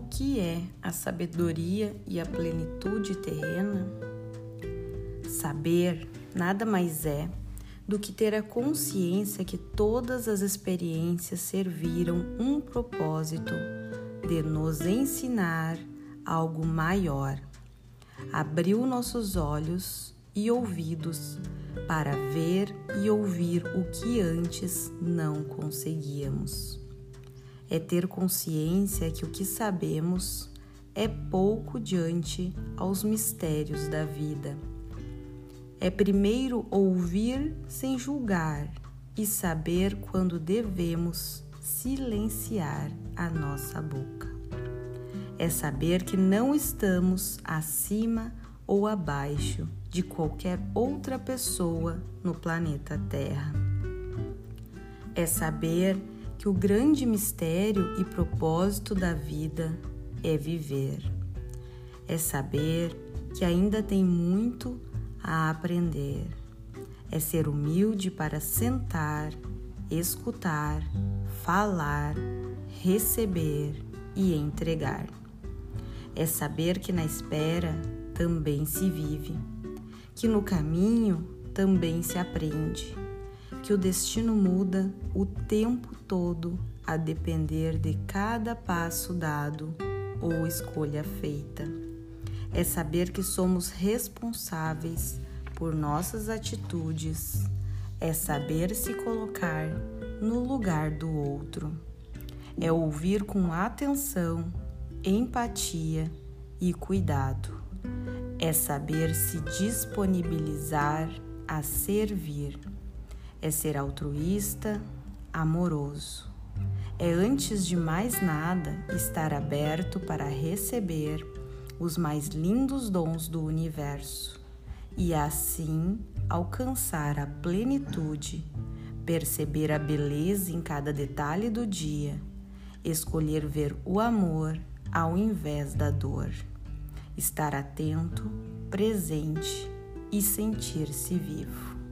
que é a sabedoria e a plenitude terrena? Saber nada mais é do que ter a consciência que todas as experiências serviram um propósito de nos ensinar algo maior. Abriu nossos olhos e ouvidos para ver e ouvir o que antes não conseguíamos. É ter consciência que o que sabemos é pouco diante aos mistérios da vida é primeiro ouvir sem julgar e saber quando devemos silenciar a nossa boca. É saber que não estamos acima ou abaixo de qualquer outra pessoa no planeta Terra. É saber que o grande mistério e propósito da vida é viver. É saber que ainda tem muito a aprender. É ser humilde para sentar, escutar, falar, receber e entregar. É saber que na espera também se vive, que no caminho também se aprende, que o destino muda o tempo todo a depender de cada passo dado ou escolha feita. É saber que somos responsáveis por nossas atitudes, é saber se colocar no lugar do outro, é ouvir com atenção, empatia e cuidado, é saber se disponibilizar a servir, é ser altruísta, amoroso. É antes de mais nada estar aberto para receber os mais lindos dons do universo e assim alcançar a plenitude, perceber a beleza em cada detalhe do dia, escolher ver o amor ao invés da dor, estar atento, presente e sentir-se vivo.